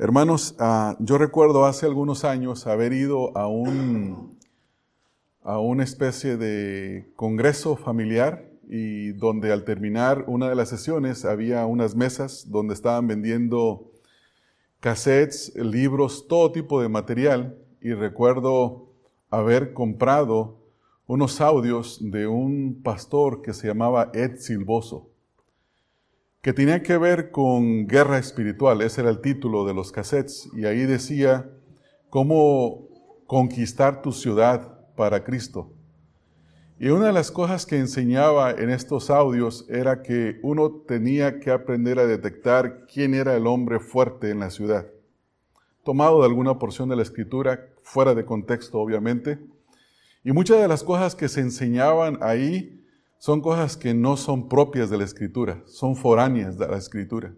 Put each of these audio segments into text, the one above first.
Hermanos, ah, yo recuerdo hace algunos años haber ido a un a una especie de congreso familiar y donde al terminar una de las sesiones había unas mesas donde estaban vendiendo cassettes, libros, todo tipo de material. Y recuerdo haber comprado unos audios de un pastor que se llamaba Ed Silvoso, que tenía que ver con guerra espiritual, ese era el título de los cassettes, y ahí decía cómo conquistar tu ciudad para Cristo. Y una de las cosas que enseñaba en estos audios era que uno tenía que aprender a detectar quién era el hombre fuerte en la ciudad. Tomado de alguna porción de la escritura, fuera de contexto obviamente. Y muchas de las cosas que se enseñaban ahí son cosas que no son propias de la escritura, son foráneas de la escritura.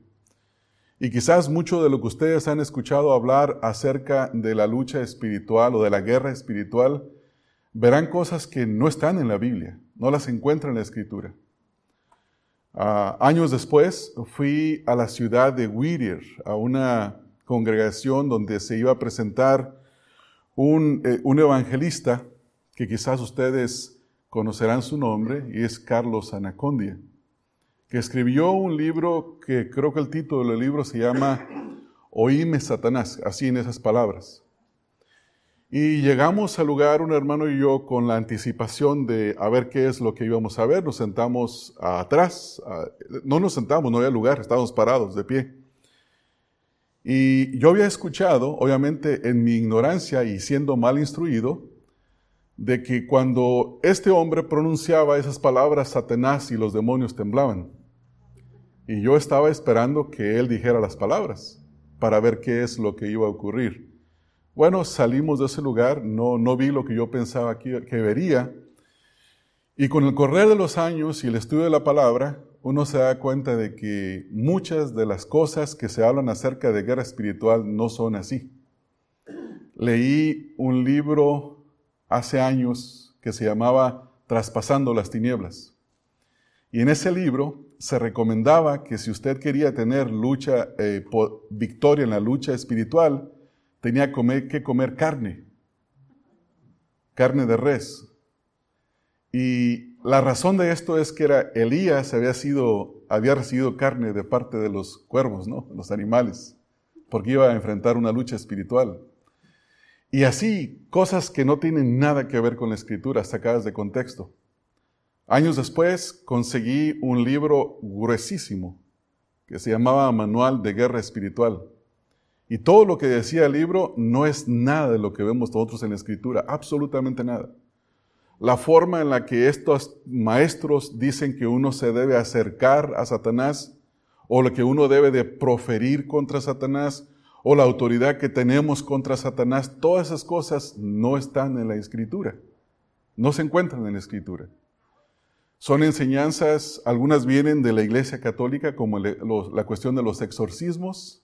Y quizás mucho de lo que ustedes han escuchado hablar acerca de la lucha espiritual o de la guerra espiritual, verán cosas que no están en la Biblia, no las encuentran en la Escritura. Ah, años después fui a la ciudad de Whittier, a una congregación donde se iba a presentar un, eh, un evangelista que quizás ustedes conocerán su nombre, y es Carlos Anacondia, que escribió un libro que creo que el título del libro se llama Oíme Satanás, así en esas palabras. Y llegamos al lugar, un hermano y yo, con la anticipación de a ver qué es lo que íbamos a ver. Nos sentamos atrás, no nos sentamos, no había lugar, estábamos parados de pie. Y yo había escuchado, obviamente en mi ignorancia y siendo mal instruido, de que cuando este hombre pronunciaba esas palabras, Satanás y los demonios temblaban. Y yo estaba esperando que él dijera las palabras para ver qué es lo que iba a ocurrir. Bueno, salimos de ese lugar, no, no vi lo que yo pensaba que, que vería. Y con el correr de los años y el estudio de la palabra, uno se da cuenta de que muchas de las cosas que se hablan acerca de guerra espiritual no son así. Leí un libro hace años que se llamaba Traspasando las tinieblas. Y en ese libro se recomendaba que si usted quería tener eh, victoria en la lucha espiritual, tenía que comer carne, carne de res. Y la razón de esto es que era Elías había, sido, había recibido carne de parte de los cuervos, ¿no? los animales, porque iba a enfrentar una lucha espiritual. Y así, cosas que no tienen nada que ver con la escritura, sacadas de contexto. Años después conseguí un libro gruesísimo que se llamaba Manual de Guerra Espiritual. Y todo lo que decía el libro no es nada de lo que vemos nosotros en la escritura, absolutamente nada. La forma en la que estos maestros dicen que uno se debe acercar a Satanás, o lo que uno debe de proferir contra Satanás, o la autoridad que tenemos contra Satanás, todas esas cosas no están en la escritura, no se encuentran en la escritura. Son enseñanzas, algunas vienen de la Iglesia Católica, como la cuestión de los exorcismos,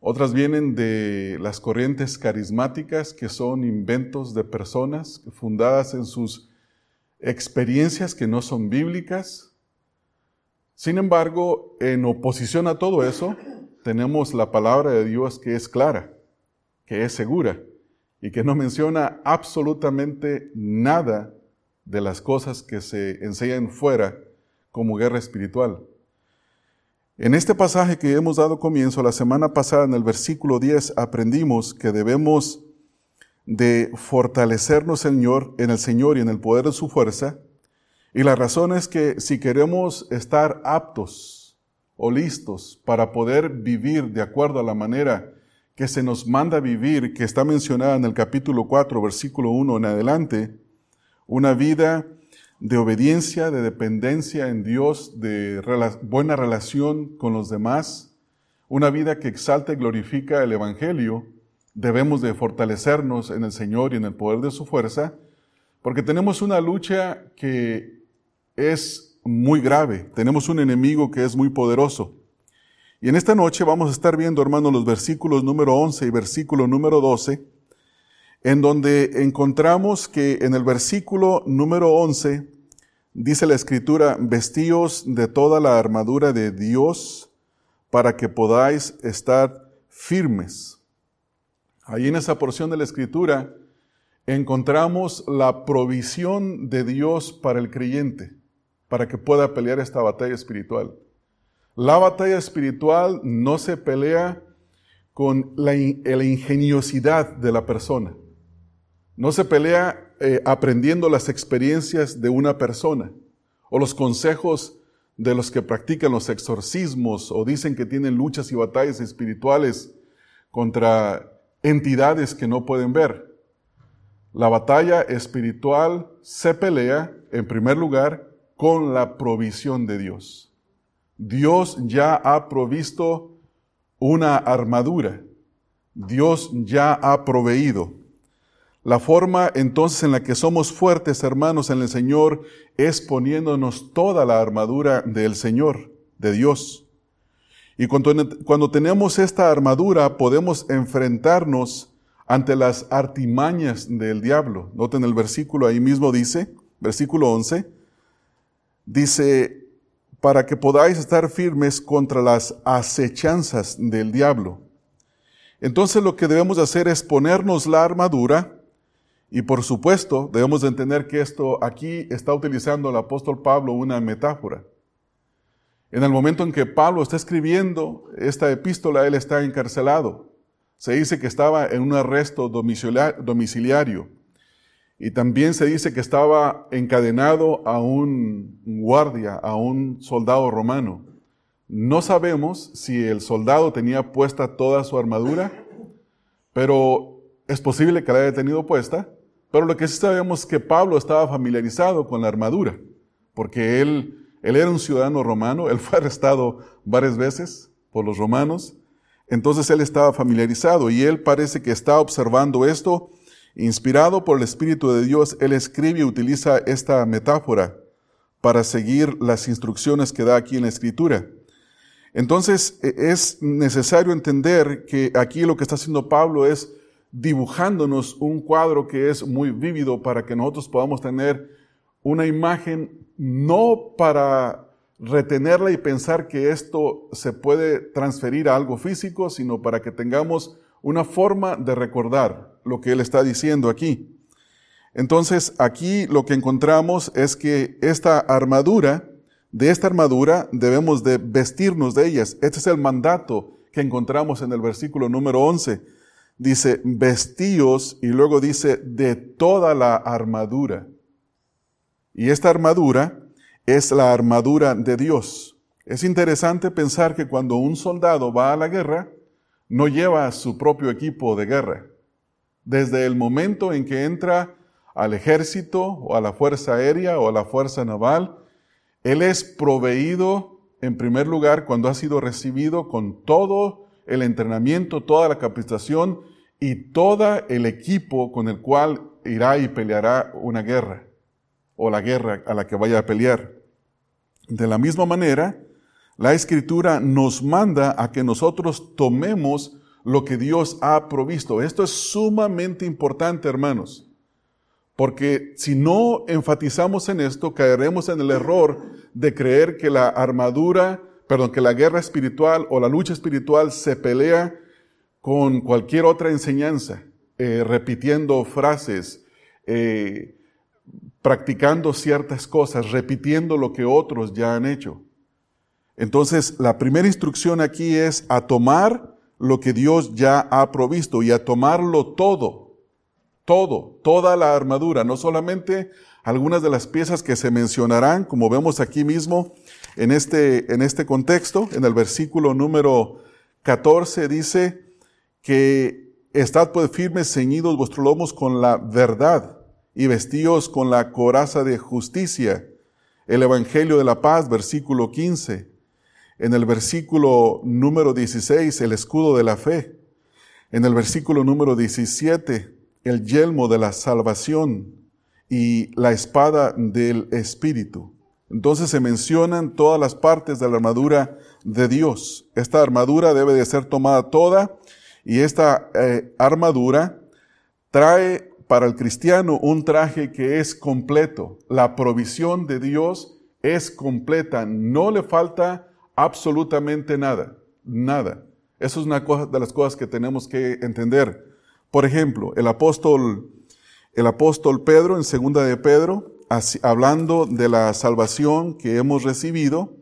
otras vienen de las corrientes carismáticas, que son inventos de personas fundadas en sus experiencias que no son bíblicas. Sin embargo, en oposición a todo eso, tenemos la palabra de Dios que es clara, que es segura y que no menciona absolutamente nada de las cosas que se enseñan fuera como guerra espiritual. En este pasaje que hemos dado comienzo la semana pasada, en el versículo 10, aprendimos que debemos de fortalecernos Señor, en el Señor y en el poder de su fuerza. Y la razón es que si queremos estar aptos o listos para poder vivir de acuerdo a la manera que se nos manda vivir, que está mencionada en el capítulo 4, versículo 1 en adelante, una vida de obediencia, de dependencia en Dios, de buena relación con los demás, una vida que exalta y glorifica el Evangelio, debemos de fortalecernos en el Señor y en el poder de su fuerza, porque tenemos una lucha que es muy grave, tenemos un enemigo que es muy poderoso. Y en esta noche vamos a estar viendo, hermanos, los versículos número 11 y versículo número 12, en donde encontramos que en el versículo número 11 dice la escritura, vestíos de toda la armadura de Dios para que podáis estar firmes. Ahí en esa porción de la escritura encontramos la provisión de Dios para el creyente, para que pueda pelear esta batalla espiritual. La batalla espiritual no se pelea con la, ingeniosidad de la persona. No se pelea eh, aprendiendo las experiencias de una persona o los consejos de los que practican los exorcismos o dicen que tienen luchas y batallas espirituales contra entidades que no pueden ver. La batalla espiritual se pelea, en primer lugar, con la provisión de Dios. Dios ya ha provisto una armadura. Dios ya ha proveído. La forma entonces en la que somos fuertes, hermanos, en el Señor es poniéndonos toda la armadura del Señor, de Dios. Y cuando, cuando tenemos esta armadura podemos enfrentarnos ante las artimañas del diablo. Noten el versículo ahí mismo dice, versículo 11, dice, para que podáis estar firmes contra las acechanzas del diablo. Entonces lo que debemos hacer es ponernos la armadura y por supuesto debemos entender que esto aquí está utilizando el apóstol Pablo una metáfora. En el momento en que Pablo está escribiendo esta epístola, él está encarcelado. Se dice que estaba en un arresto domiciliario. Y también se dice que estaba encadenado a un guardia, a un soldado romano. No sabemos si el soldado tenía puesta toda su armadura, pero es posible que la haya tenido puesta. Pero lo que sí sabemos es que Pablo estaba familiarizado con la armadura, porque él, él era un ciudadano romano, él fue arrestado varias veces por los romanos, entonces él estaba familiarizado y él parece que está observando esto. Inspirado por el Espíritu de Dios, él escribe y utiliza esta metáfora para seguir las instrucciones que da aquí en la Escritura. Entonces e, es necesario entender que aquí lo que está haciendo Pablo es dibujándonos un cuadro que es muy vívido para que nosotros podamos tener una imagen no para retenerla y pensar que esto se puede transferir a algo físico, sino para que tengamos una forma de recordar lo que él está diciendo aquí. Entonces, aquí lo que encontramos es que esta armadura, de esta armadura debemos de vestirnos de ellas. Este es el mandato que encontramos en el versículo número 11. Dice, vestíos y luego dice, de toda la armadura. Y esta armadura es la armadura de Dios. Es interesante pensar que cuando un soldado va a la guerra, no lleva su propio equipo de guerra. Desde el momento en que entra al ejército o a la fuerza aérea o a la fuerza naval, él es proveído en primer lugar cuando ha sido recibido con todo el entrenamiento, toda la capacitación y todo el equipo con el cual irá y peleará una guerra o la guerra a la que vaya a pelear. De la misma manera, la escritura nos manda a que nosotros tomemos lo que Dios ha provisto. Esto es sumamente importante, hermanos, porque si no enfatizamos en esto, caeremos en el error de creer que la armadura, perdón, que la guerra espiritual o la lucha espiritual se pelea con cualquier otra enseñanza, eh, repitiendo frases, eh, practicando ciertas cosas, repitiendo lo que otros ya han hecho. Entonces, la primera instrucción aquí es a tomar lo que Dios ya ha provisto y a tomarlo todo, todo, toda la armadura, no solamente algunas de las piezas que se mencionarán, como vemos aquí mismo en este, en este contexto, en el versículo número 14 dice que estad pues firmes, ceñidos vuestros lomos con la verdad y vestíos con la coraza de justicia. El Evangelio de la Paz, versículo 15. En el versículo número 16, el escudo de la fe. En el versículo número 17, el yelmo de la salvación y la espada del Espíritu. Entonces se mencionan todas las partes de la armadura de Dios. Esta armadura debe de ser tomada toda y esta eh, armadura trae para el cristiano un traje que es completo. La provisión de Dios es completa. No le falta absolutamente nada. Nada. Eso es una de las cosas que tenemos que entender. Por ejemplo, el apóstol, el apóstol Pedro en segunda de Pedro, hablando de la salvación que hemos recibido,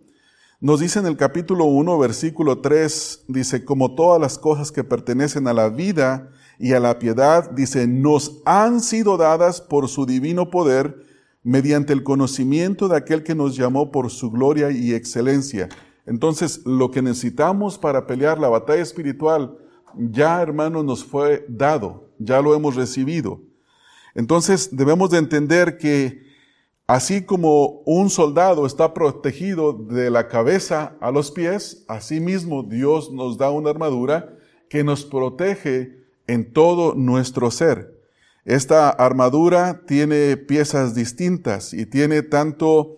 nos dice en el capítulo 1, versículo 3, dice, como todas las cosas que pertenecen a la vida y a la piedad, dice, nos han sido dadas por su divino poder mediante el conocimiento de aquel que nos llamó por su gloria y excelencia. Entonces, lo que necesitamos para pelear la batalla espiritual, ya hermanos, nos fue dado, ya lo hemos recibido. Entonces, debemos de entender que así como un soldado está protegido de la cabeza a los pies, así mismo Dios nos da una armadura que nos protege en todo nuestro ser. Esta armadura tiene piezas distintas y tiene tanto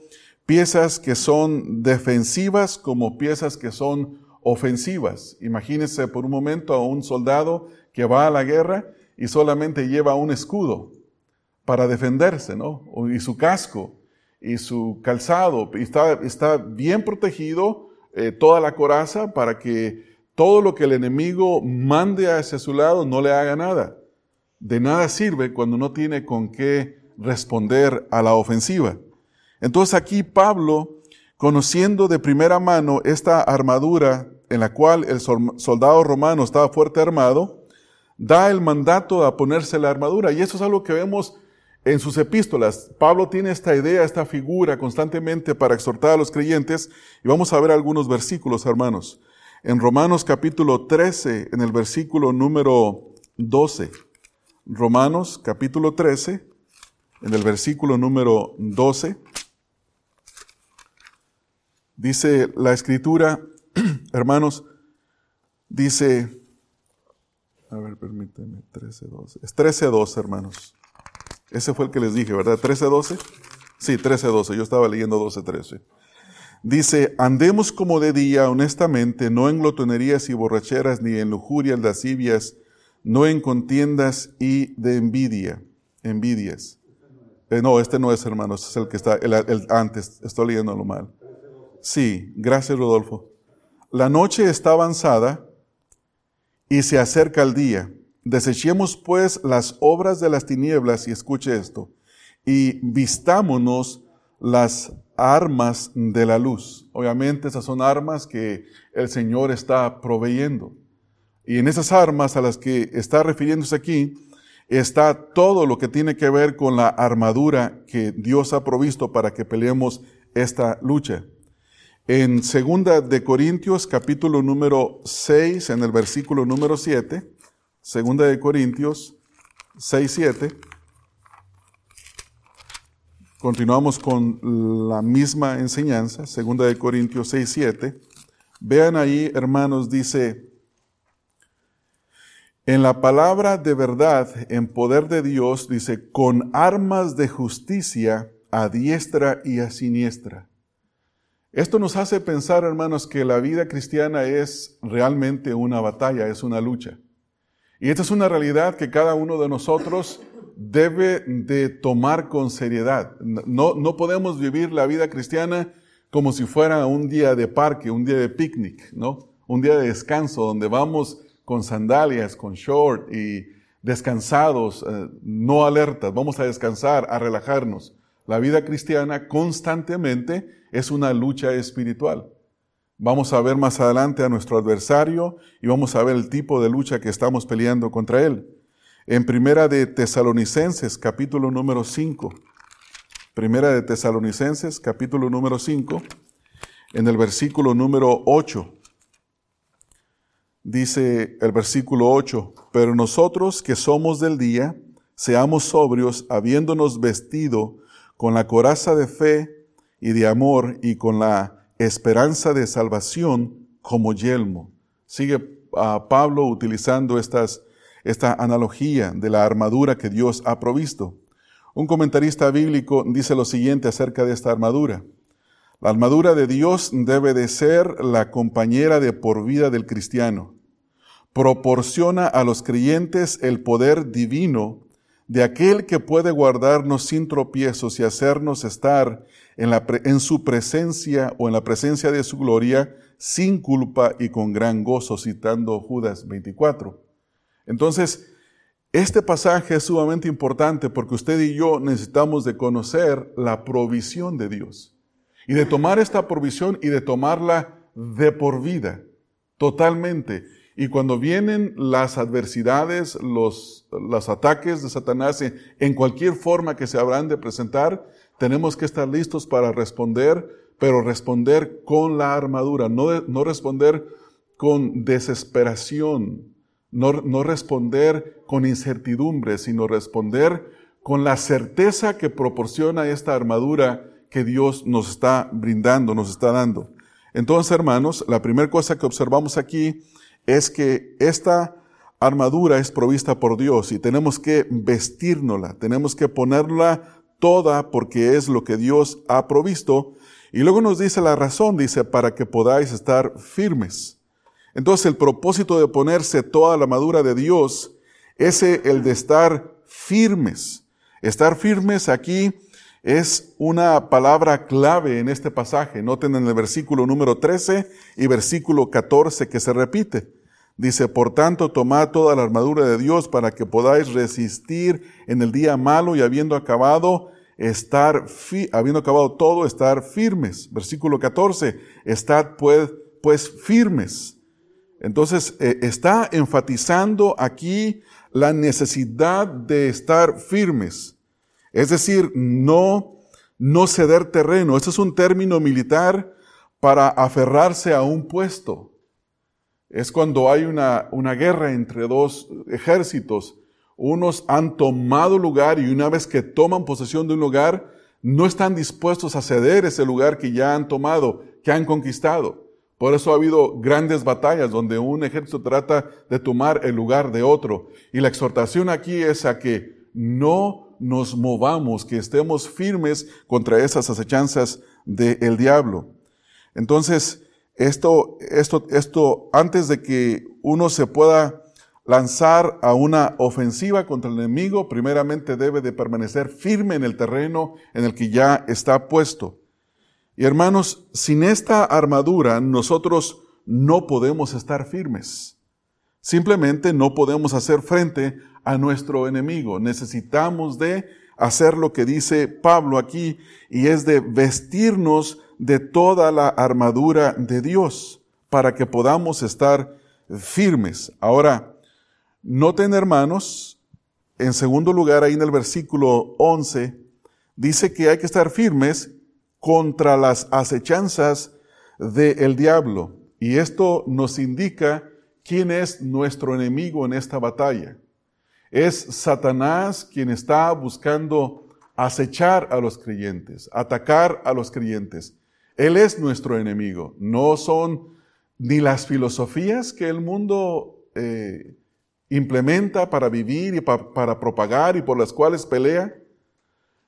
piezas que son defensivas como piezas que son ofensivas. Imagínense por un momento a un soldado que va a la guerra y solamente lleva un escudo para defenderse, ¿no? Y su casco y su calzado. Y está, está bien protegido eh, toda la coraza para que todo lo que el enemigo mande hacia su lado no le haga nada. De nada sirve cuando no tiene con qué responder a la ofensiva. Entonces aquí Pablo, conociendo de primera mano esta armadura en la cual el soldado romano estaba fuerte armado, da el mandato a ponerse la armadura. Y eso es algo que vemos en sus epístolas. Pablo tiene esta idea, esta figura constantemente para exhortar a los creyentes. Y vamos a ver algunos versículos, hermanos. En Romanos capítulo 13, en el versículo número 12. Romanos capítulo 13, en el versículo número 12. Dice la escritura, hermanos, dice, a ver, permíteme, 13.12. Es 13.12, hermanos. Ese fue el que les dije, ¿verdad? 13.12. Sí, 13.12. Yo estaba leyendo 12.13. Dice, andemos como de día, honestamente, no en glotonerías y borracheras, ni en lujurias, lascivias, no en contiendas y de envidia, envidias. Eh, no, este no es, hermanos, este es el que está, el, el antes, estoy leyéndolo mal. Sí, gracias Rodolfo. La noche está avanzada y se acerca el día. Desechemos pues las obras de las tinieblas y escuche esto, y vistámonos las armas de la luz. Obviamente esas son armas que el Señor está proveyendo. Y en esas armas a las que está refiriéndose aquí está todo lo que tiene que ver con la armadura que Dios ha provisto para que peleemos esta lucha. En segunda de Corintios, capítulo número 6, en el versículo número 7, segunda de Corintios 6, 7, continuamos con la misma enseñanza, segunda de Corintios 6, 7. Vean ahí, hermanos, dice, en la palabra de verdad, en poder de Dios, dice, con armas de justicia a diestra y a siniestra. Esto nos hace pensar, hermanos, que la vida cristiana es realmente una batalla, es una lucha. Y esta es una realidad que cada uno de nosotros debe de tomar con seriedad. No, no podemos vivir la vida cristiana como si fuera un día de parque, un día de picnic, ¿no? Un día de descanso donde vamos con sandalias, con short y descansados, eh, no alertas. Vamos a descansar, a relajarnos. La vida cristiana constantemente es una lucha espiritual. Vamos a ver más adelante a nuestro adversario y vamos a ver el tipo de lucha que estamos peleando contra él. En Primera de Tesalonicenses, capítulo número 5. Primera de Tesalonicenses, capítulo número 5, en el versículo número 8. Dice el versículo 8, pero nosotros que somos del día, seamos sobrios, habiéndonos vestido con la coraza de fe y de amor y con la esperanza de salvación como yelmo. Sigue ah, Pablo utilizando estas, esta analogía de la armadura que Dios ha provisto. Un comentarista bíblico dice lo siguiente acerca de esta armadura. La armadura de Dios debe de ser la compañera de por vida del cristiano. Proporciona a los creyentes el poder divino de aquel que puede guardarnos sin tropiezos y hacernos estar en, la, en su presencia o en la presencia de su gloria sin culpa y con gran gozo, citando Judas 24. Entonces, este pasaje es sumamente importante porque usted y yo necesitamos de conocer la provisión de Dios y de tomar esta provisión y de tomarla de por vida, totalmente. Y cuando vienen las adversidades, los, los ataques de Satanás en cualquier forma que se habrán de presentar, tenemos que estar listos para responder, pero responder con la armadura, no, no responder con desesperación, no, no responder con incertidumbre, sino responder con la certeza que proporciona esta armadura que Dios nos está brindando, nos está dando. Entonces, hermanos, la primera cosa que observamos aquí es que esta armadura es provista por Dios y tenemos que vestirnosla, tenemos que ponerla toda porque es lo que Dios ha provisto. Y luego nos dice la razón, dice, para que podáis estar firmes. Entonces el propósito de ponerse toda la armadura de Dios es el de estar firmes. Estar firmes aquí es una palabra clave en este pasaje. Noten en el versículo número 13 y versículo 14 que se repite. Dice, por tanto, tomad toda la armadura de Dios para que podáis resistir en el día malo y habiendo acabado, estar, habiendo acabado todo, estar firmes. Versículo 14, estad pues, pues firmes. Entonces, eh, está enfatizando aquí la necesidad de estar firmes. Es decir, no, no ceder terreno. Este es un término militar para aferrarse a un puesto es cuando hay una, una guerra entre dos ejércitos. Unos han tomado lugar y una vez que toman posesión de un lugar, no están dispuestos a ceder ese lugar que ya han tomado, que han conquistado. Por eso ha habido grandes batallas donde un ejército trata de tomar el lugar de otro. Y la exhortación aquí es a que no nos movamos, que estemos firmes contra esas acechanzas del diablo. Entonces, esto, esto, esto, antes de que uno se pueda lanzar a una ofensiva contra el enemigo, primeramente debe de permanecer firme en el terreno en el que ya está puesto. Y hermanos, sin esta armadura nosotros no podemos estar firmes. Simplemente no podemos hacer frente a nuestro enemigo. Necesitamos de hacer lo que dice Pablo aquí y es de vestirnos de toda la armadura de Dios para que podamos estar firmes. Ahora, noten hermanos, en segundo lugar, ahí en el versículo 11, dice que hay que estar firmes contra las acechanzas del diablo. Y esto nos indica quién es nuestro enemigo en esta batalla. Es Satanás quien está buscando acechar a los creyentes, atacar a los creyentes. Él es nuestro enemigo. No son ni las filosofías que el mundo eh, implementa para vivir y para propagar y por las cuales pelea.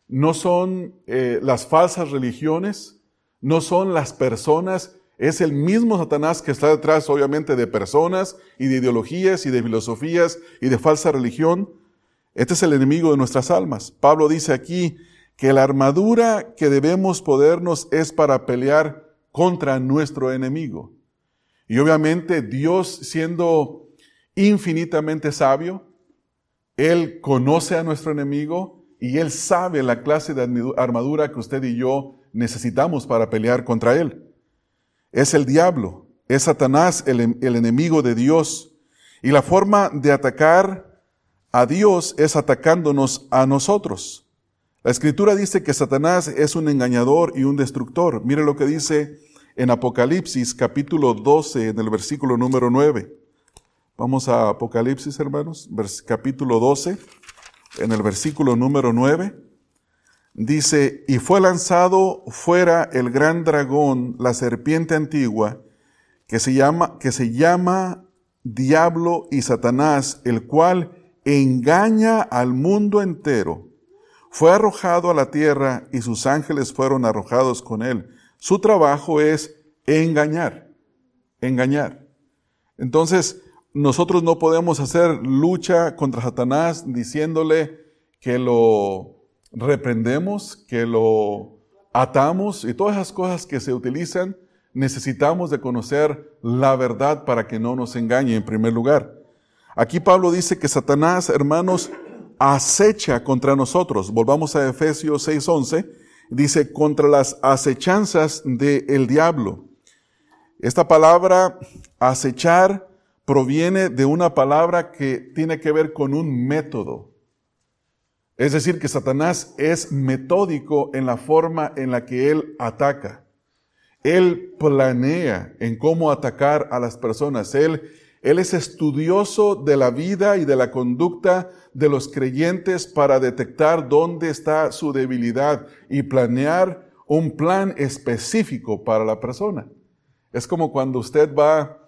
No son eh, las falsas religiones. No son las personas. Es el mismo Satanás que está detrás, obviamente, de personas y de ideologías y de filosofías y de falsa religión. Este es el enemigo de nuestras almas. Pablo dice aquí, que la armadura que debemos podernos es para pelear contra nuestro enemigo. Y obviamente Dios siendo infinitamente sabio, Él conoce a nuestro enemigo y Él sabe la clase de armadura que usted y yo necesitamos para pelear contra Él. Es el diablo, es Satanás el, el enemigo de Dios. Y la forma de atacar a Dios es atacándonos a nosotros. La escritura dice que Satanás es un engañador y un destructor. Mire lo que dice en Apocalipsis capítulo 12, en el versículo número 9. Vamos a Apocalipsis, hermanos, capítulo 12, en el versículo número 9. Dice, y fue lanzado fuera el gran dragón, la serpiente antigua, que se llama, que se llama Diablo y Satanás, el cual engaña al mundo entero fue arrojado a la tierra y sus ángeles fueron arrojados con él. Su trabajo es engañar, engañar. Entonces, nosotros no podemos hacer lucha contra Satanás diciéndole que lo reprendemos, que lo atamos y todas esas cosas que se utilizan, necesitamos de conocer la verdad para que no nos engañe en primer lugar. Aquí Pablo dice que Satanás, hermanos, acecha contra nosotros. Volvamos a Efesios 6:11. Dice, contra las acechanzas del diablo. Esta palabra acechar proviene de una palabra que tiene que ver con un método. Es decir, que Satanás es metódico en la forma en la que él ataca. Él planea en cómo atacar a las personas. Él, él es estudioso de la vida y de la conducta de los creyentes para detectar dónde está su debilidad y planear un plan específico para la persona. Es como cuando usted va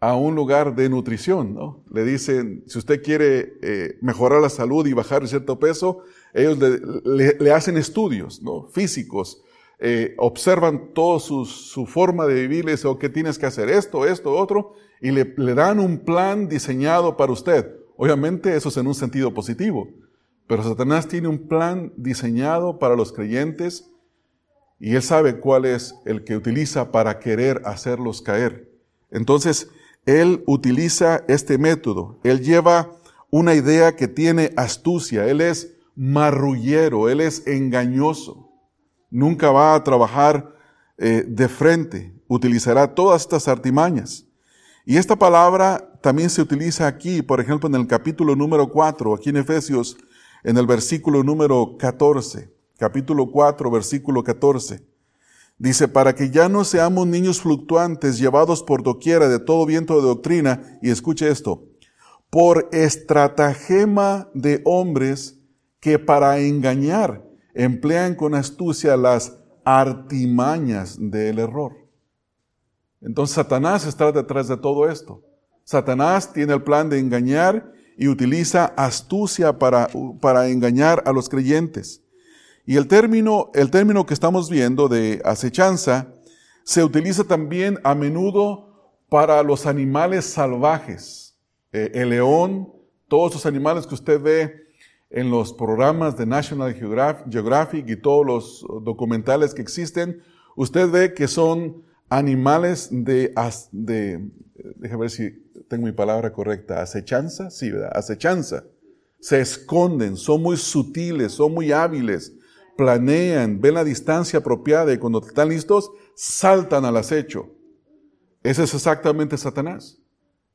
a un lugar de nutrición, ¿no? Le dicen, si usted quiere eh, mejorar la salud y bajar cierto peso, ellos le, hacen estudios, ¿no? Físicos, eh, observan toda su, forma de vivir, le dicen, oh, ¿qué tienes que hacer? Esto, esto, otro, y le, le dan un plan diseñado para usted. Obviamente eso es en un sentido positivo, pero Satanás tiene un plan diseñado para los creyentes y él sabe cuál es el que utiliza para querer hacerlos caer. Entonces, él utiliza este método. Él lleva una idea que tiene astucia. Él es marrullero, él es engañoso. Nunca va a trabajar eh, de frente. Utilizará todas estas artimañas. Y esta palabra también se utiliza aquí, por ejemplo, en el capítulo número 4, aquí en Efesios, en el versículo número 14. Capítulo 4, versículo 14. Dice, para que ya no seamos niños fluctuantes llevados por doquiera de todo viento de doctrina, y escuche esto, por estratagema de hombres que para engañar emplean con astucia las artimañas del error. Entonces Satanás está detrás de todo esto. Satanás tiene el plan de engañar y utiliza astucia para, para engañar a los creyentes. Y el término, el término que estamos viendo de acechanza se utiliza también a menudo para los animales salvajes. Eh, el león, todos los animales que usted ve en los programas de National Geographic y todos los documentales que existen, usted ve que son animales de, de déjame ver si tengo mi palabra correcta, acechanza, sí, ¿verdad? Acechanza. Se esconden, son muy sutiles, son muy hábiles, planean, ven la distancia apropiada y cuando están listos, saltan al acecho. Ese es exactamente Satanás.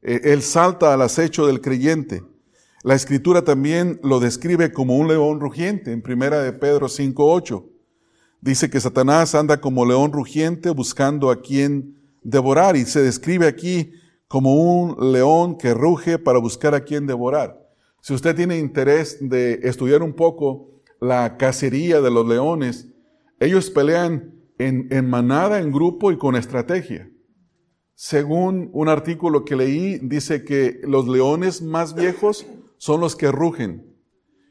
E, él salta al acecho del creyente. La escritura también lo describe como un león rugiente en primera de Pedro 5.8. Dice que Satanás anda como león rugiente buscando a quien devorar y se describe aquí como un león que ruge para buscar a quien devorar. Si usted tiene interés de estudiar un poco la cacería de los leones, ellos pelean en, manada, en grupo y con estrategia. Según un artículo que leí, dice que los leones más viejos son los que rugen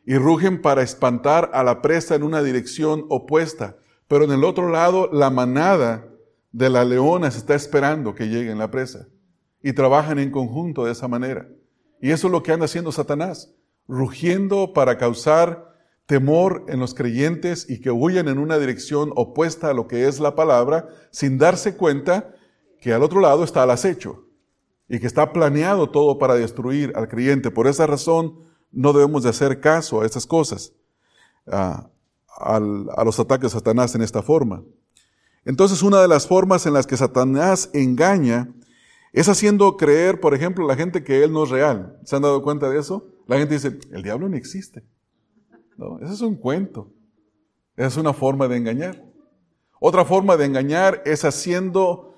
y rugen para espantar a la presa en una dirección opuesta. Pero en el otro lado, la manada de la leona se está esperando que lleguen la presa y trabajan en conjunto de esa manera. Y eso es lo que anda haciendo Satanás, rugiendo para causar temor en los creyentes y que huyen en una dirección opuesta a lo que es la palabra, sin darse cuenta que al otro lado está el acecho y que está planeado todo para destruir al creyente. Por esa razón no debemos de hacer caso a estas cosas, a, los ataques de Satanás en esta forma. Entonces una de las formas en las que Satanás engaña es haciendo creer, por ejemplo, a la gente que él no es real. ¿Se han dado cuenta de eso? La gente dice, el diablo no existe. No, ese es un cuento. Es una forma de engañar. Otra forma de engañar es haciendo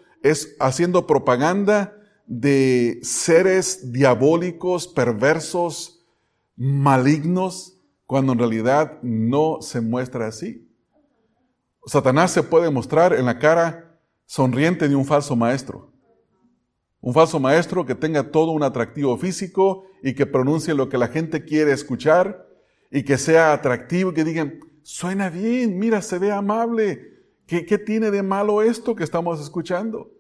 propaganda de seres diabólicos, perversos, malignos, cuando en realidad no se muestra así. Satanás se puede mostrar en la cara sonriente de un falso maestro. Un falso maestro que tenga todo un atractivo físico y que pronuncie lo que la gente quiere escuchar y que sea atractivo y que digan, suena bien, mira, se ve amable. ¿Qué, ¿Qué, tiene de malo esto que estamos escuchando?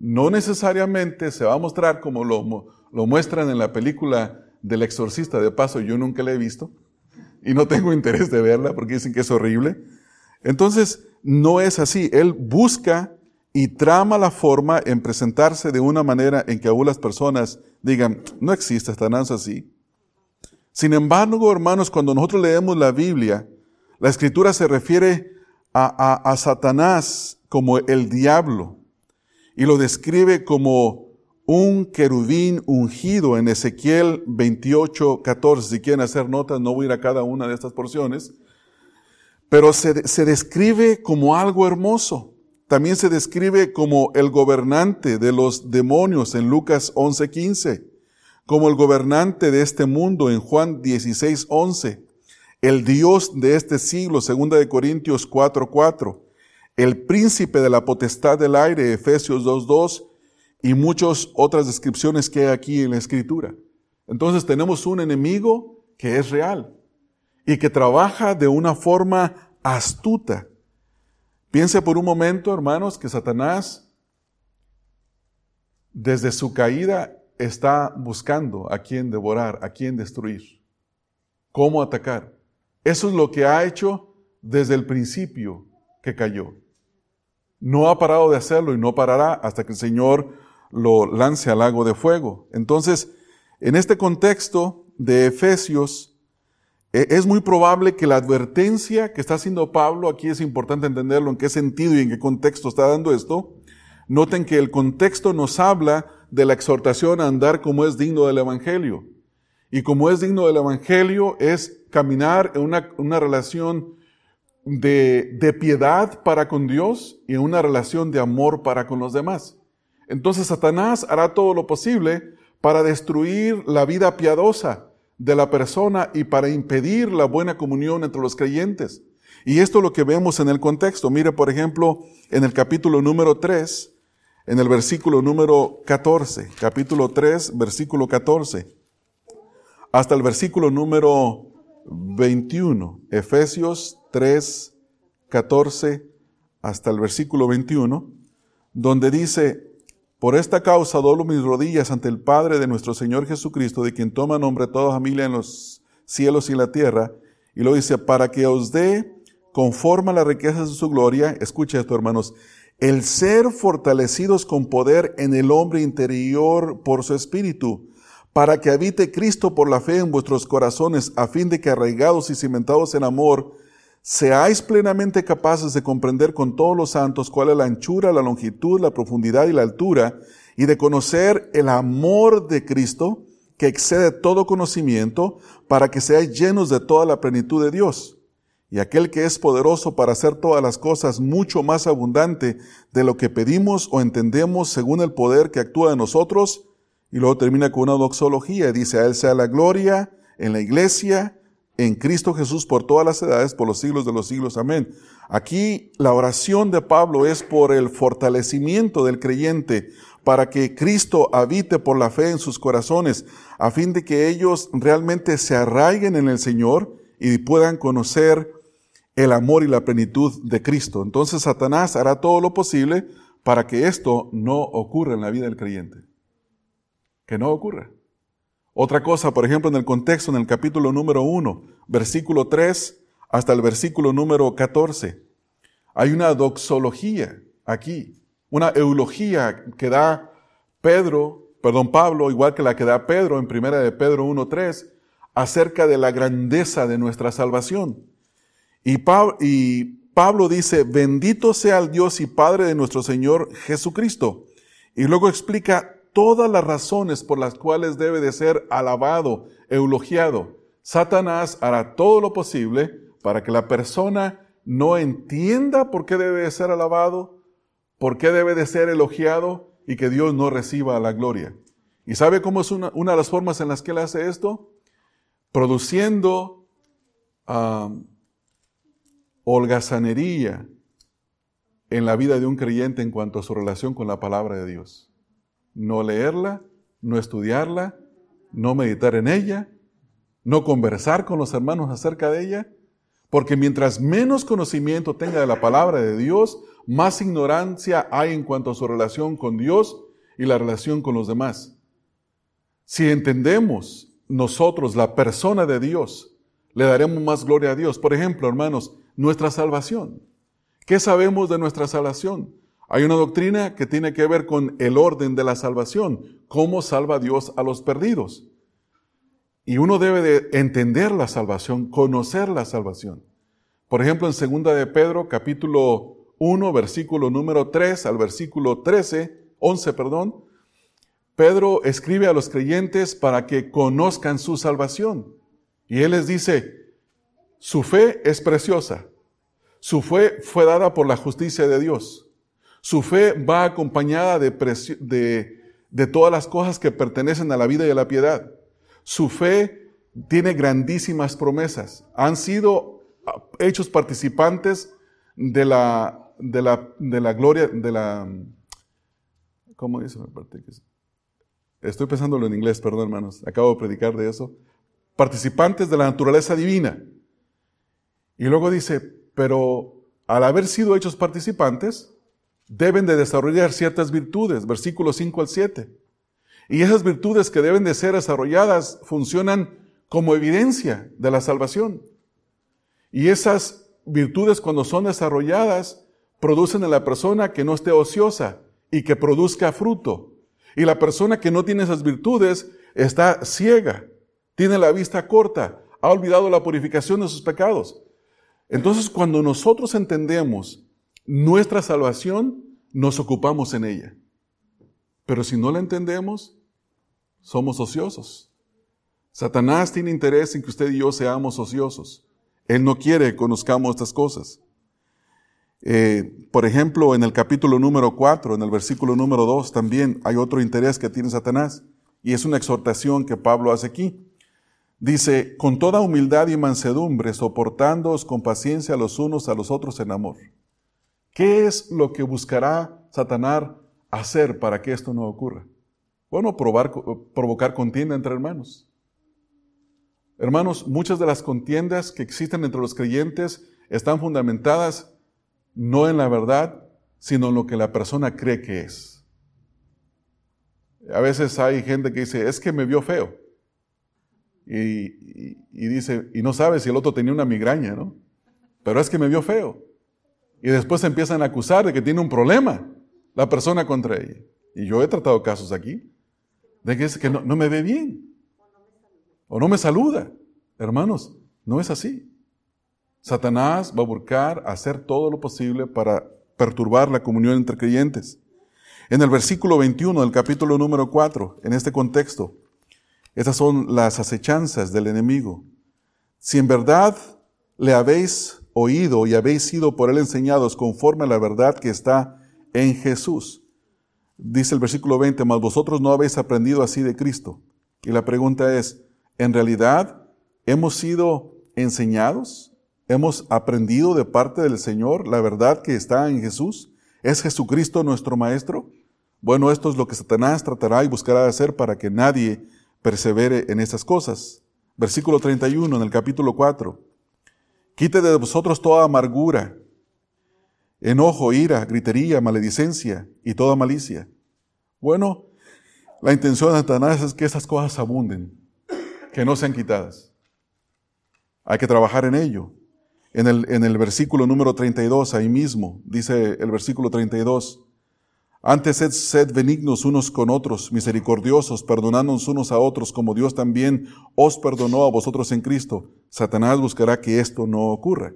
No necesariamente se va a mostrar como lo, lo muestran en la película del exorcista, de paso yo nunca la he visto, y no tengo interés de verla porque dicen que es horrible. Entonces, no es así. Él busca y trama la forma en presentarse de una manera en que aún las personas digan, no existe Satanás así. Sin embargo, hermanos, cuando nosotros leemos la Biblia, la escritura se refiere a, a Satanás como el diablo y lo describe como un querubín ungido en Ezequiel 28, 14. Si quieren hacer notas, no voy a ir a cada una de estas porciones. Pero se, se describe como algo hermoso. También se describe como el gobernante de los demonios en Lucas 11, 15. Como el gobernante de este mundo en Juan 16, 11. El Dios de este siglo, segunda de Corintios 4, 4. El príncipe de la potestad del aire, Efesios 2, 2 y muchas otras descripciones que hay aquí en la escritura. Entonces tenemos un enemigo que es real y que trabaja de una forma astuta. Piense por un momento, hermanos, que Satanás desde su caída está buscando a quién devorar, a quién destruir, cómo atacar. Eso es lo que ha hecho desde el principio que cayó. No ha parado de hacerlo y no parará hasta que el Señor lo lance al lago de fuego. Entonces, en este contexto de Efesios, e, es muy probable que la advertencia que está haciendo Pablo, aquí es importante entenderlo en qué sentido y en qué contexto está dando esto. Noten que el contexto nos habla de la exhortación a andar como es digno del Evangelio. Y como es digno del Evangelio es caminar en una, una relación de, piedad para con Dios y una relación de amor para con los demás. Entonces Satanás hará todo lo posible para destruir la vida piadosa de la persona y para impedir la buena comunión entre los creyentes. Y esto es lo que vemos en el contexto. Mire, por ejemplo, en el capítulo número 3, en el versículo número 14, capítulo 3, versículo 14, hasta el versículo número 21, Efesios 3, 14, hasta el versículo 21, donde dice, por esta causa doblo mis rodillas ante el Padre de nuestro Señor Jesucristo, de quien toma nombre toda familia en los cielos y la tierra. Y lo dice, para que os dé, conforme a la riqueza de su gloria, escucha esto hermanos, el ser fortalecidos con poder en el hombre interior por su espíritu, para que habite Cristo por la fe en vuestros corazones, a fin de que arraigados y cimentados en amor, seáis plenamente capaces de comprender con todos los santos cuál es la anchura, la longitud, la profundidad y la altura, y de conocer el amor de Cristo, que excede todo conocimiento, para que seáis llenos de toda la plenitud de Dios. Y aquel que es poderoso para hacer todas las cosas mucho más abundante de lo que pedimos o entendemos según el poder que actúa en nosotros, y luego termina con una doxología, dice, a Él sea la gloria en la iglesia, en Cristo Jesús por todas las edades, por los siglos de los siglos. Amén. Aquí la oración de Pablo es por el fortalecimiento del creyente, para que Cristo habite por la fe en sus corazones, a fin de que ellos realmente se arraiguen en el Señor y puedan conocer el amor y la plenitud de Cristo. Entonces Satanás hará todo lo posible para que esto no ocurra en la vida del creyente. Que no ocurra. Otra cosa, por ejemplo, en el contexto, en el capítulo número 1, versículo 3 hasta el versículo número 14, hay una doxología aquí, una eulogía que da Pedro, perdón, Pablo, igual que la que da Pedro en primera de Pedro 1.3, acerca de la grandeza de nuestra salvación. Y, y Pablo dice, bendito sea el Dios y Padre de nuestro Señor Jesucristo. Y luego explica todas las razones por las cuales debe de ser alabado, eulogiado. Satanás hará todo lo posible para que la persona no entienda por qué debe de ser alabado, por qué debe de ser elogiado y que Dios no reciba la gloria. ¿Y sabe cómo es una, de las formas en las que él hace esto? Produciendo holgazanería en la vida de un creyente en cuanto a su relación con la palabra de Dios no leerla, no estudiarla, no meditar en ella, no conversar con los hermanos acerca de ella, porque mientras menos conocimiento tenga de la palabra de Dios, más ignorancia hay en cuanto a su relación con Dios y la relación con los demás. Si entendemos nosotros la persona de Dios, le daremos más gloria a Dios. Por ejemplo, hermanos, nuestra salvación. ¿Qué sabemos de nuestra salvación? Hay una doctrina que tiene que ver con el orden de la salvación, cómo salva Dios a los perdidos. Y uno debe de entender la salvación, conocer la salvación. Por ejemplo, en 2 de Pedro, capítulo 1, versículo número 3 al versículo 13, 11, perdón, Pedro escribe a los creyentes para que conozcan su salvación. Y él les dice, su fe es preciosa. Su fe fue dada por la justicia de Dios. Su fe va acompañada de, todas las cosas que pertenecen a la vida y a la piedad. Su fe tiene grandísimas promesas. Han sido ah, hechos participantes de la, de la, de la gloria, de la... ¿Cómo dice? Estoy pensándolo en inglés, perdón hermanos. Acabo de predicar de eso. Participantes de la naturaleza divina. Y luego dice, pero al haber sido hechos participantes, deben de desarrollar ciertas virtudes, versículos 5 al 7. Y esas virtudes que deben de ser desarrolladas funcionan como evidencia de la salvación. Y esas virtudes cuando son desarrolladas producen en la persona que no esté ociosa y que produzca fruto. Y la persona que no tiene esas virtudes está ciega, tiene la vista corta, ha olvidado la purificación de sus pecados. Entonces cuando nosotros entendemos nuestra salvación, nos ocupamos en ella. Pero si no la entendemos, somos ociosos. Satanás tiene interés en que usted y yo seamos ociosos. Él no quiere que conozcamos estas cosas. Eh, por ejemplo, en el capítulo número 4, en el versículo número 2, también hay otro interés que tiene Satanás. Y es una exhortación que Pablo hace aquí. Dice, con toda humildad y mansedumbre, soportándoos con paciencia los unos a los otros en amor. ¿Qué es lo que buscará Satanás hacer para que esto no ocurra? Bueno, probar, provocar contienda entre hermanos. Hermanos, muchas de las contiendas que existen entre los creyentes están fundamentadas no en la verdad, sino en lo que la persona cree que es. A veces hay gente que dice, es que me vio feo. Y, y dice, y no sabe si el otro tenía una migraña, ¿no? Pero es que me vio feo. Y después empiezan a acusar de que tiene un problema la persona contra ella. Y yo he tratado casos aquí de que es que no, me ve bien. O no me saluda. Hermanos, no es así. Satanás va a buscar hacer todo lo posible para perturbar la comunión entre creyentes. En el versículo 21 del capítulo número 4, en este contexto, estas son las acechanzas del enemigo. Si en verdad le habéis oído y habéis sido por él enseñados conforme a la verdad que está en Jesús. Dice el versículo 20, mas vosotros no habéis aprendido así de Cristo. Y la pregunta es, ¿en realidad hemos sido enseñados? ¿Hemos aprendido de parte del Señor la verdad que está en Jesús? ¿Es Jesucristo nuestro Maestro? Bueno, esto es lo que Satanás tratará y buscará hacer para que nadie persevere en estas cosas. Versículo 31 en el capítulo 4. Quite de vosotros toda amargura, enojo, ira, gritería, maledicencia y toda malicia. Bueno, la intención de Satanás es que esas cosas abunden, que no sean quitadas. Hay que trabajar en ello. En el, en el versículo número 32, ahí mismo, dice el versículo 32, antes sed, benignos unos con otros, misericordiosos, perdonándonos unos a otros, como Dios también os perdonó a vosotros en Cristo. Satanás buscará que esto no ocurra.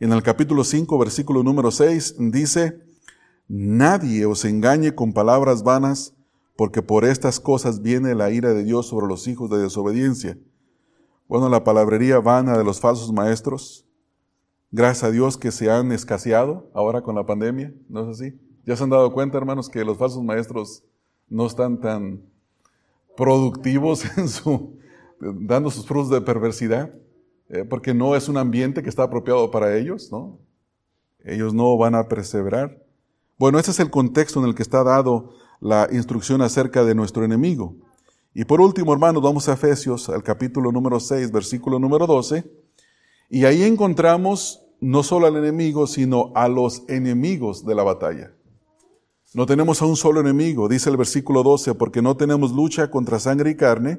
En el capítulo 5, versículo número 6, dice, Nadie os engañe con palabras vanas, porque por estas cosas viene la ira de Dios sobre los hijos de desobediencia. Bueno, la palabrería vana de los falsos maestros, gracias a Dios que se han escaseado ahora con la pandemia, ¿no es así? ¿Ya se han dado cuenta, hermanos, que los falsos maestros no están tan productivos en su, dando sus frutos de perversidad? Eh, porque no es un ambiente que está apropiado para ellos, ¿no? Ellos no van a perseverar. Bueno, ese es el contexto en el que está dado la instrucción acerca de nuestro enemigo. Y por último, hermanos, vamos a Efesios, al capítulo número 6, versículo número 12, y ahí encontramos no solo al enemigo, sino a los enemigos de la batalla. No tenemos a un solo enemigo, dice el versículo 12, porque no tenemos lucha contra sangre y carne,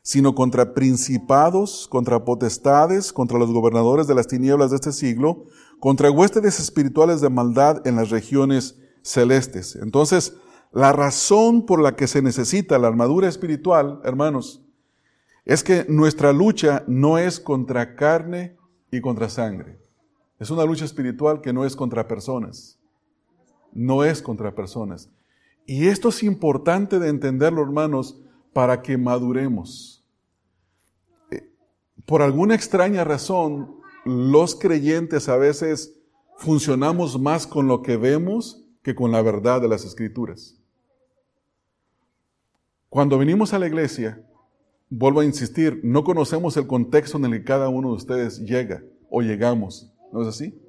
sino contra principados, contra potestades, contra los gobernadores de las tinieblas de este siglo, contra huéspedes espirituales de maldad en las regiones celestes. Entonces, la razón por la que se necesita la armadura espiritual, hermanos, es que nuestra lucha no es contra carne y contra sangre. Es una lucha espiritual que no es contra personas. No es contra personas. Y esto es importante de entenderlo, hermanos, para que maduremos. Eh, por alguna extraña razón, los creyentes a veces funcionamos más con lo que vemos que con la verdad de las escrituras. Cuando venimos a la iglesia, vuelvo a insistir, no conocemos el contexto en el que cada uno de ustedes llega o llegamos, ¿no es así?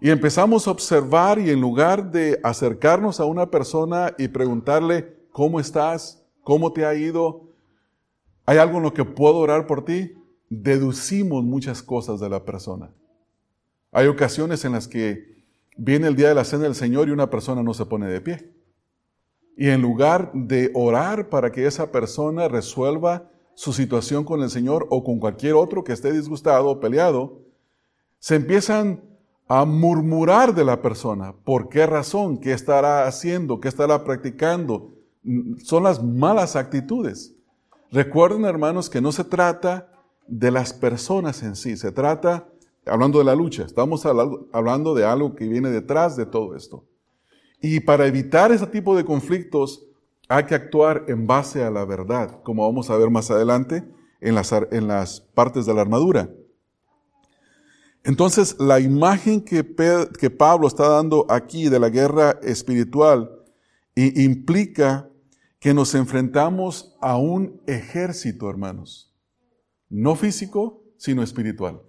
Y empezamos a observar y en lugar de acercarnos a una persona y preguntarle, ¿cómo estás? ¿Cómo te ha ido? ¿Hay algo en lo que puedo orar por ti? Deducimos muchas cosas de la persona. Hay ocasiones en las que viene el día de la cena del Señor y una persona no se pone de pie. Y en lugar de orar para que esa persona resuelva su situación con el Señor o con cualquier otro que esté disgustado o peleado, se empiezan a murmurar de la persona. ¿Por qué razón? ¿Qué estará haciendo? ¿Qué estará practicando? Son las malas actitudes. Recuerden, hermanos, que no se trata de las personas en sí, se trata, hablando de la lucha, estamos hablando de algo que viene detrás de todo esto. Y para evitar ese tipo de conflictos hay que actuar en base a la verdad, como vamos a ver más adelante en las, en las partes de la armadura. Entonces, la imagen que, Pablo está dando aquí de la guerra espiritual implica que nos enfrentamos a un ejército, hermanos. No físico, sino espiritual.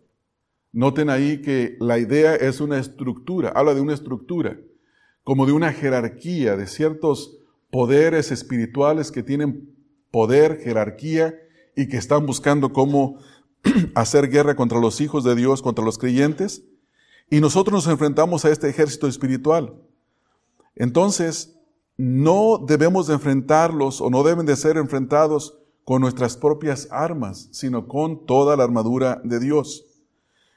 Noten ahí que la idea es una estructura, habla de una estructura como de una jerarquía, de ciertos poderes espirituales que tienen poder, jerarquía y que están buscando cómo hacer guerra contra los hijos de Dios, contra los creyentes. Y nosotros nos enfrentamos a este ejército espiritual. Entonces, no debemos de enfrentarlos o no deben de ser enfrentados con nuestras propias armas, sino con toda la armadura de Dios.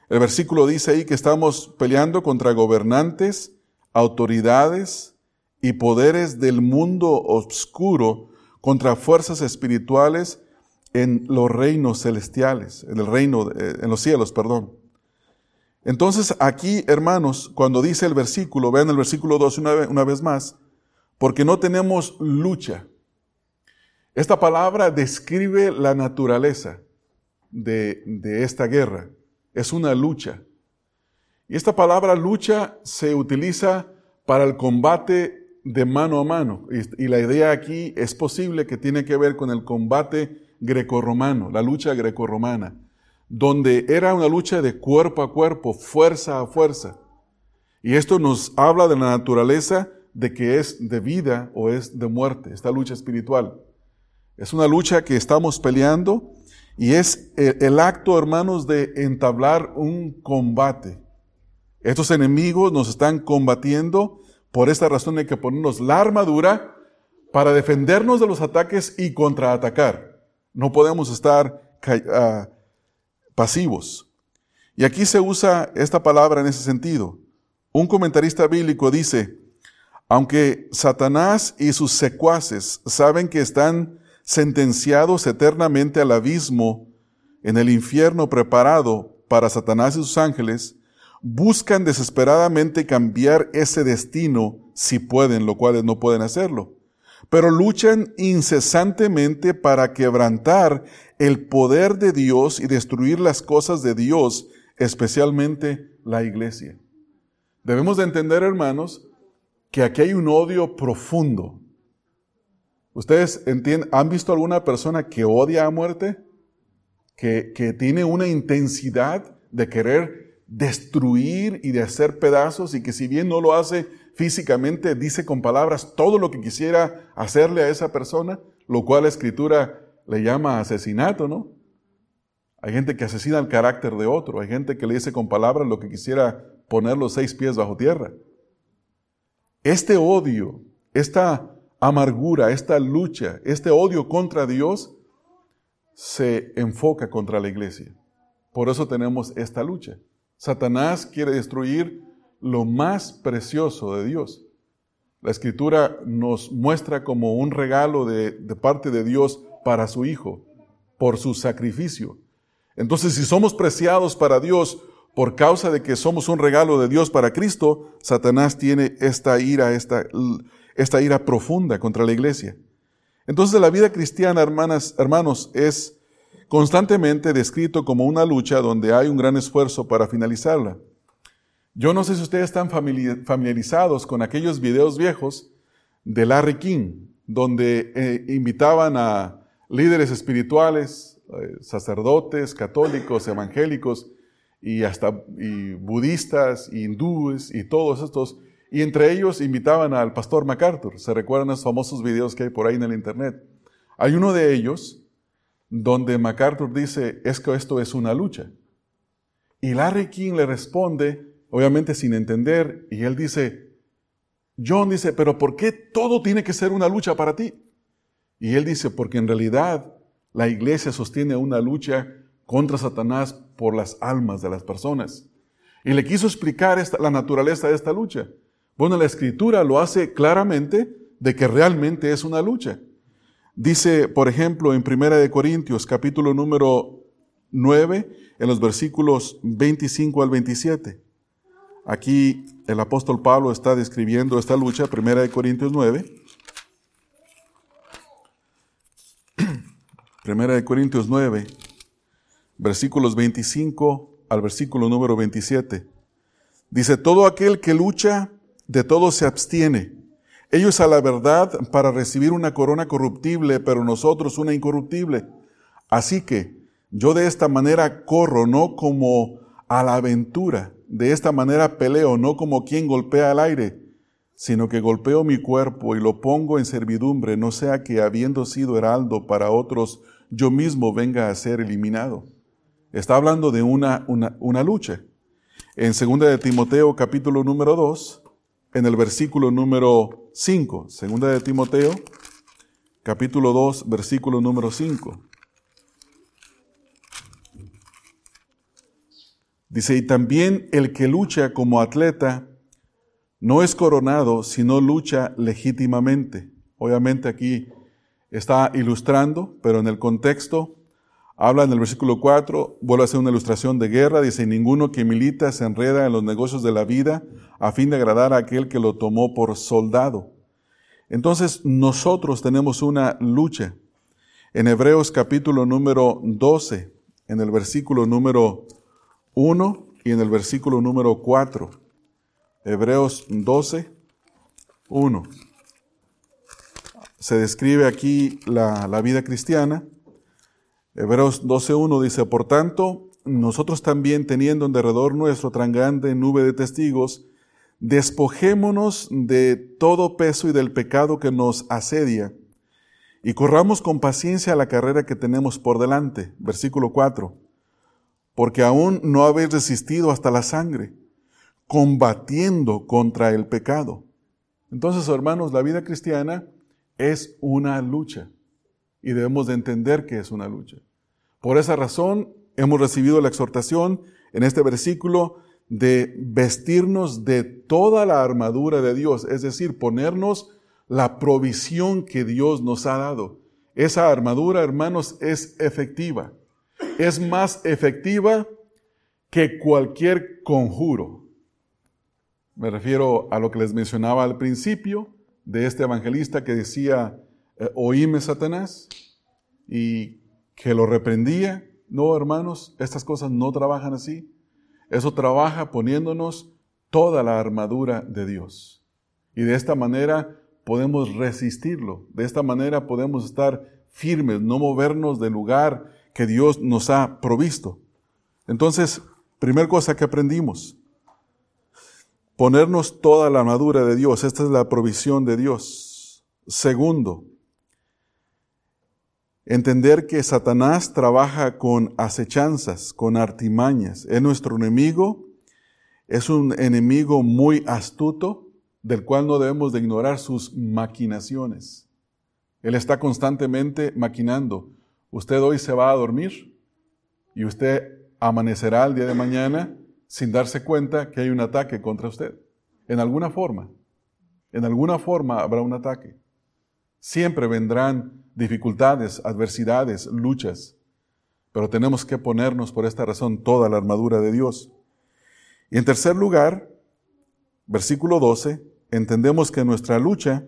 El versículo dice ahí que estamos peleando contra gobernantes, autoridades y poderes del mundo oscuro contra fuerzas espirituales en los reinos celestiales, en el reino, en los cielos, perdón. Entonces aquí, hermanos, cuando dice el versículo, vean el versículo 2 una, vez más, porque no tenemos lucha. Esta palabra describe la naturaleza de, de esta guerra. Es una lucha. Y esta palabra lucha se utiliza para el combate de mano a mano. Y, la idea aquí es posible que tiene que ver con el combate grecorromano, la lucha grecorromana, donde era una lucha de cuerpo a cuerpo, fuerza a fuerza. Y esto nos habla de la naturaleza de que es de vida o es de muerte, esta lucha espiritual. Es una lucha que estamos peleando y es el acto, hermanos, de entablar un combate. Estos enemigos nos están combatiendo, por esta razón hay que ponernos la armadura para defendernos de los ataques y contraatacar. No podemos estar ah, pasivos. Y aquí se usa esta palabra en ese sentido. Un comentarista bíblico dice, aunque Satanás y sus secuaces saben que están sentenciados eternamente al abismo en el infierno preparado para Satanás y sus ángeles, buscan desesperadamente cambiar ese destino si pueden, lo cual no pueden hacerlo. Pero luchan incesantemente para quebrantar el poder de Dios y destruir las cosas de Dios, especialmente la iglesia. Debemos de entender, hermanos, que aquí hay un odio profundo. ¿Ustedes entienden, han visto alguna persona que odia a muerte? Que, que tiene una intensidad de querer destruir y de hacer pedazos y que si bien no lo hace físicamente, dice con palabras todo lo que quisiera hacerle a esa persona, lo cual la escritura le llama asesinato, ¿no? Hay gente que asesina el carácter de otro, hay gente que le dice con palabras lo que quisiera poner los seis pies bajo tierra. Este odio, esta amargura, esta lucha, este odio contra Dios, se enfoca contra la iglesia. Por eso tenemos esta lucha. Satanás quiere destruir lo más precioso de Dios. La escritura nos muestra como un regalo de, parte de Dios para su Hijo, por su sacrificio. Entonces, si somos preciados para Dios por causa de que somos un regalo de Dios para Cristo, Satanás tiene esta ira, esta, esta ira profunda contra la iglesia. Entonces la vida cristiana, hermanas, hermanos, es constantemente descrito como una lucha donde hay un gran esfuerzo para finalizarla. Yo no sé si ustedes están familiarizados con aquellos videos viejos de Larry King, donde eh, invitaban a líderes espirituales, eh, sacerdotes, católicos, evangélicos y hasta budistas, hindúes y todos estos y entre ellos invitaban al pastor MacArthur. ¿Se recuerdan esos famosos videos que hay por ahí en el internet? Hay uno de ellos donde MacArthur dice, es que esto es una lucha. Y Larry King le responde, obviamente sin entender, y él dice, John dice, pero ¿por qué todo tiene que ser una lucha para ti? Y él dice, porque en realidad la iglesia sostiene una lucha contra Satanás por las almas de las personas. Y le quiso explicar la naturaleza de esta lucha. Bueno, la escritura lo hace claramente de que realmente es una lucha. Dice, por ejemplo, en Primera de Corintios, capítulo número 9, en los versículos 25 al 27. Aquí el apóstol Pablo está describiendo esta lucha, Primera de Corintios 9. Primera de Corintios 9, versículos 25 al versículo número 27. Dice, todo aquel que lucha de todo se abstiene. Ellos a la verdad para recibir una corona corruptible, pero nosotros una incorruptible. Así que yo de esta manera corro, no como a la aventura, de esta manera peleo, no como quien golpea al aire, sino que golpeo mi cuerpo y lo pongo en servidumbre, no sea que habiendo sido heraldo para otros, yo mismo venga a ser eliminado. Está hablando de una, una, lucha. En 2 de Timoteo capítulo número 2, en el versículo número 5, segunda de Timoteo, capítulo 2, versículo número 5. Dice, y también el que lucha como atleta no es coronado, sino lucha legítimamente. Obviamente aquí está ilustrando, pero en el contexto Habla en el versículo 4, vuelve a hacer una ilustración de guerra, dice, ninguno que milita se enreda en los negocios de la vida a fin de agradar a aquel que lo tomó por soldado. Entonces nosotros tenemos una lucha. En Hebreos capítulo número 12, en el versículo número 1 y en el versículo número 4. Hebreos 12, 1. Se describe aquí la, vida cristiana. Hebreos 12.1 dice, por tanto, nosotros también teniendo en derredor nuestro tan grande nube de testigos, despojémonos de todo peso y del pecado que nos asedia, y corramos con paciencia la carrera que tenemos por delante. Versículo 4. Porque aún no habéis resistido hasta la sangre, combatiendo contra el pecado. Entonces, hermanos, la vida cristiana es una lucha y debemos de entender que es una lucha. Por esa razón hemos recibido la exhortación en este versículo de vestirnos de toda la armadura de Dios, es decir, ponernos la provisión que Dios nos ha dado. Esa armadura, hermanos, es efectiva. Es más efectiva que cualquier conjuro. Me refiero a lo que les mencionaba al principio de este evangelista que decía, eh, oíme Satanás, y que lo reprendía. No, hermanos, estas cosas no trabajan así. Eso trabaja poniéndonos toda la armadura de Dios. Y de esta manera podemos resistirlo. De esta manera podemos estar firmes, no movernos del lugar que Dios nos ha provisto. Entonces, primera cosa que aprendimos, ponernos toda la armadura de Dios. Esta es la provisión de Dios. Segundo, Entender que Satanás trabaja con acechanzas, con artimañas. Es nuestro enemigo, es un enemigo muy astuto, del cual no debemos de ignorar sus maquinaciones. Él está constantemente maquinando, Usted hoy se va a dormir y usted amanecerá el día de mañana sin darse cuenta que hay un ataque contra usted. En alguna forma. En alguna forma habrá un ataque. Siempre vendrán dificultades, adversidades, luchas. Pero tenemos que ponernos por esta razón toda la armadura de Dios. Y en tercer lugar, versículo 12, entendemos que nuestra lucha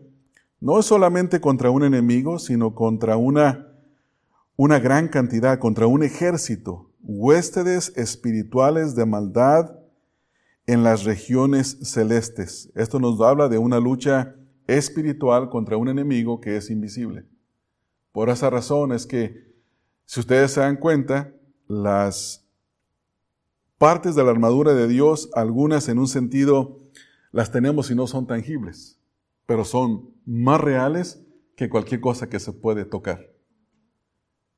no es solamente contra un enemigo, sino contra una, una gran cantidad, contra un ejército, huéspedes espirituales de maldad en las regiones celestes. Esto nos habla de una lucha espiritual contra un enemigo que es invisible. Por esa razón es que, si ustedes se dan cuenta, las partes de la armadura de Dios, algunas en un sentido las tenemos y no son tangibles, pero son más reales que cualquier cosa que se puede tocar.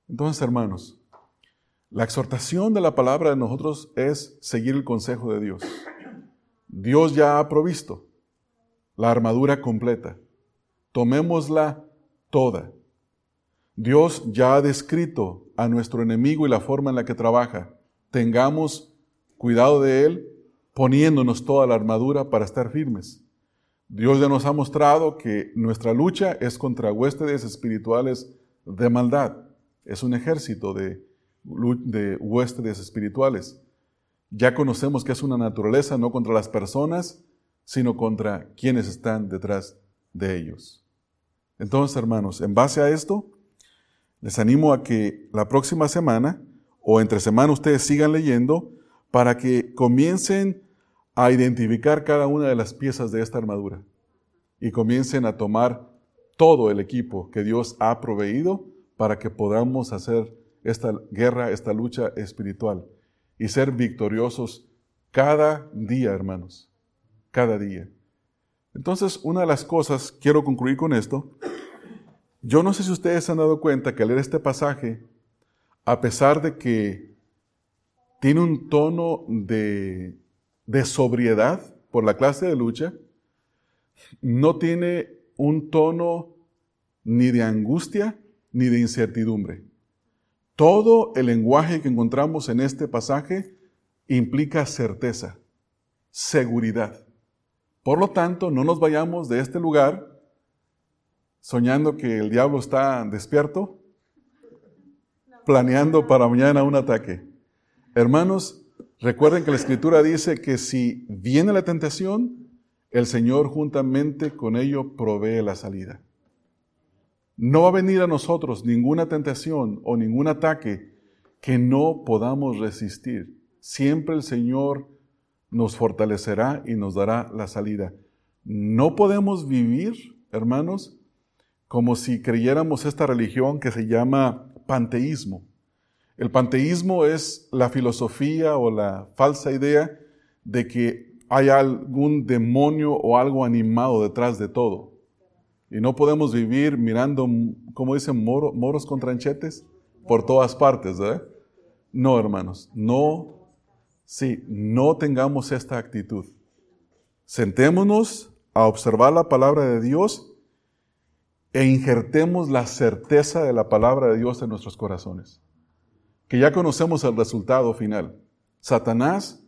Entonces, hermanos, la exhortación de la palabra de nosotros es seguir el consejo de Dios. Dios ya ha provisto la armadura completa. Tomémosla toda. Dios ya ha descrito a nuestro enemigo y la forma en la que trabaja. Tengamos cuidado de él poniéndonos toda la armadura para estar firmes. Dios ya nos ha mostrado que nuestra lucha es contra huéspedes espirituales de maldad. Es un ejército de de huéspedes espirituales. Ya conocemos que es una naturaleza no contra las personas, sino contra quienes están detrás de ellos. Entonces, hermanos, en base a esto, les animo a que la próxima semana o entre semana ustedes sigan leyendo para que comiencen a identificar cada una de las piezas de esta armadura y comiencen a tomar todo el equipo que Dios ha proveído para que podamos hacer esta guerra, esta lucha espiritual y ser victoriosos cada día, hermanos, cada día. Entonces, una de las cosas, quiero concluir con esto, yo no sé si ustedes se han dado cuenta que al leer este pasaje, a pesar de que tiene un tono de, de sobriedad por la clase de lucha, no tiene un tono ni de angustia ni de incertidumbre. Todo el lenguaje que encontramos en este pasaje implica certeza, seguridad. Por lo tanto, no nos vayamos de este lugar soñando que el diablo está despierto, planeando para mañana un ataque. Hermanos, recuerden que la escritura dice que si viene la tentación, el Señor juntamente con ello provee la salida. No va a venir a nosotros ninguna tentación o ningún ataque que no podamos resistir. Siempre el Señor nos fortalecerá y nos dará la salida. No podemos vivir, hermanos, como si creyéramos esta religión que se llama panteísmo. El panteísmo es la filosofía o la falsa idea de que hay algún demonio o algo animado detrás de todo. Y no podemos vivir mirando, como dicen, moros con tranchetes por todas partes, ¿verdad? No, hermanos, no, sí, no tengamos esta actitud. Sentémonos a observar la palabra de Dios e injertemos la certeza de la palabra de Dios en nuestros corazones. Que ya conocemos el resultado final. Satanás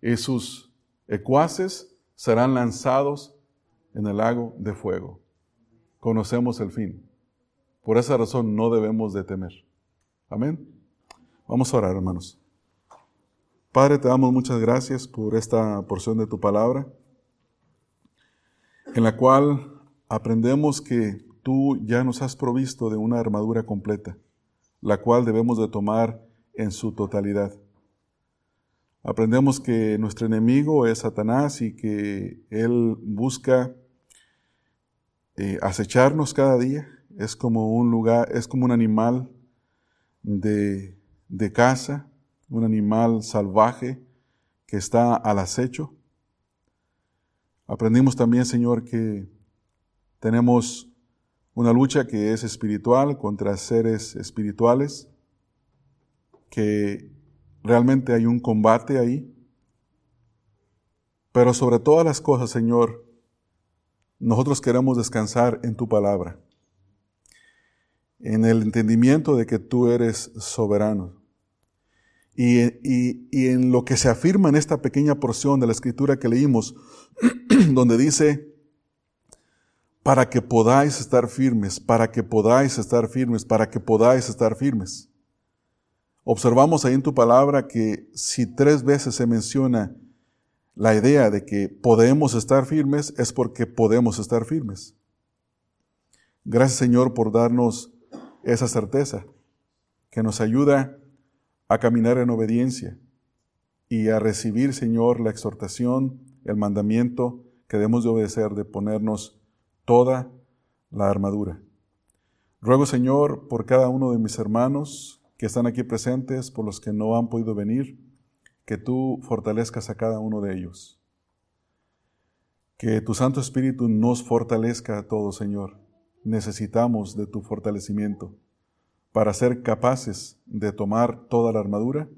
y sus ecuaces serán lanzados en el lago de fuego conocemos el fin. Por esa razón no debemos de temer. Amén. Vamos a orar, hermanos. Padre, te damos muchas gracias por esta porción de tu palabra, en la cual aprendemos que tú ya nos has provisto de una armadura completa, la cual debemos de tomar en su totalidad. Aprendemos que nuestro enemigo es Satanás y que él busca eh, acecharnos cada día. Es como un lugar, es como un animal de, de caza, un animal salvaje que está al acecho. Aprendimos también, Señor, que tenemos una lucha que es espiritual contra seres espirituales, que realmente hay un combate ahí. Pero sobre todas las cosas, Señor, nosotros queremos descansar en tu palabra. en el entendimiento de que tú eres soberano. Y, y, en lo que se afirma en esta pequeña porción de la escritura que leímos, donde dice, para que podáis estar firmes, para que podáis estar firmes, para que podáis estar firmes. Observamos ahí en tu palabra que si tres veces se menciona la idea de que podemos estar firmes, es porque podemos estar firmes. Gracias Señor por darnos esa certeza que nos ayuda a caminar en obediencia y a recibir, Señor, la exhortación, el mandamiento que debemos de obedecer de ponernos toda la armadura. Ruego, Señor, por cada uno de mis hermanos que están aquí presentes, por los que no han podido venir, que tú fortalezcas a cada uno de ellos. Que tu Santo Espíritu nos fortalezca a todos, Señor. Necesitamos de tu fortalecimiento para ser capaces de tomar toda la armadura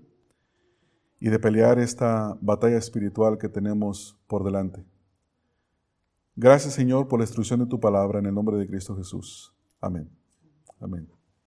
y de pelear esta batalla espiritual que tenemos por delante. Gracias Señor por la instrucción de tu palabra en el nombre de Cristo Jesús. Amén. Amén.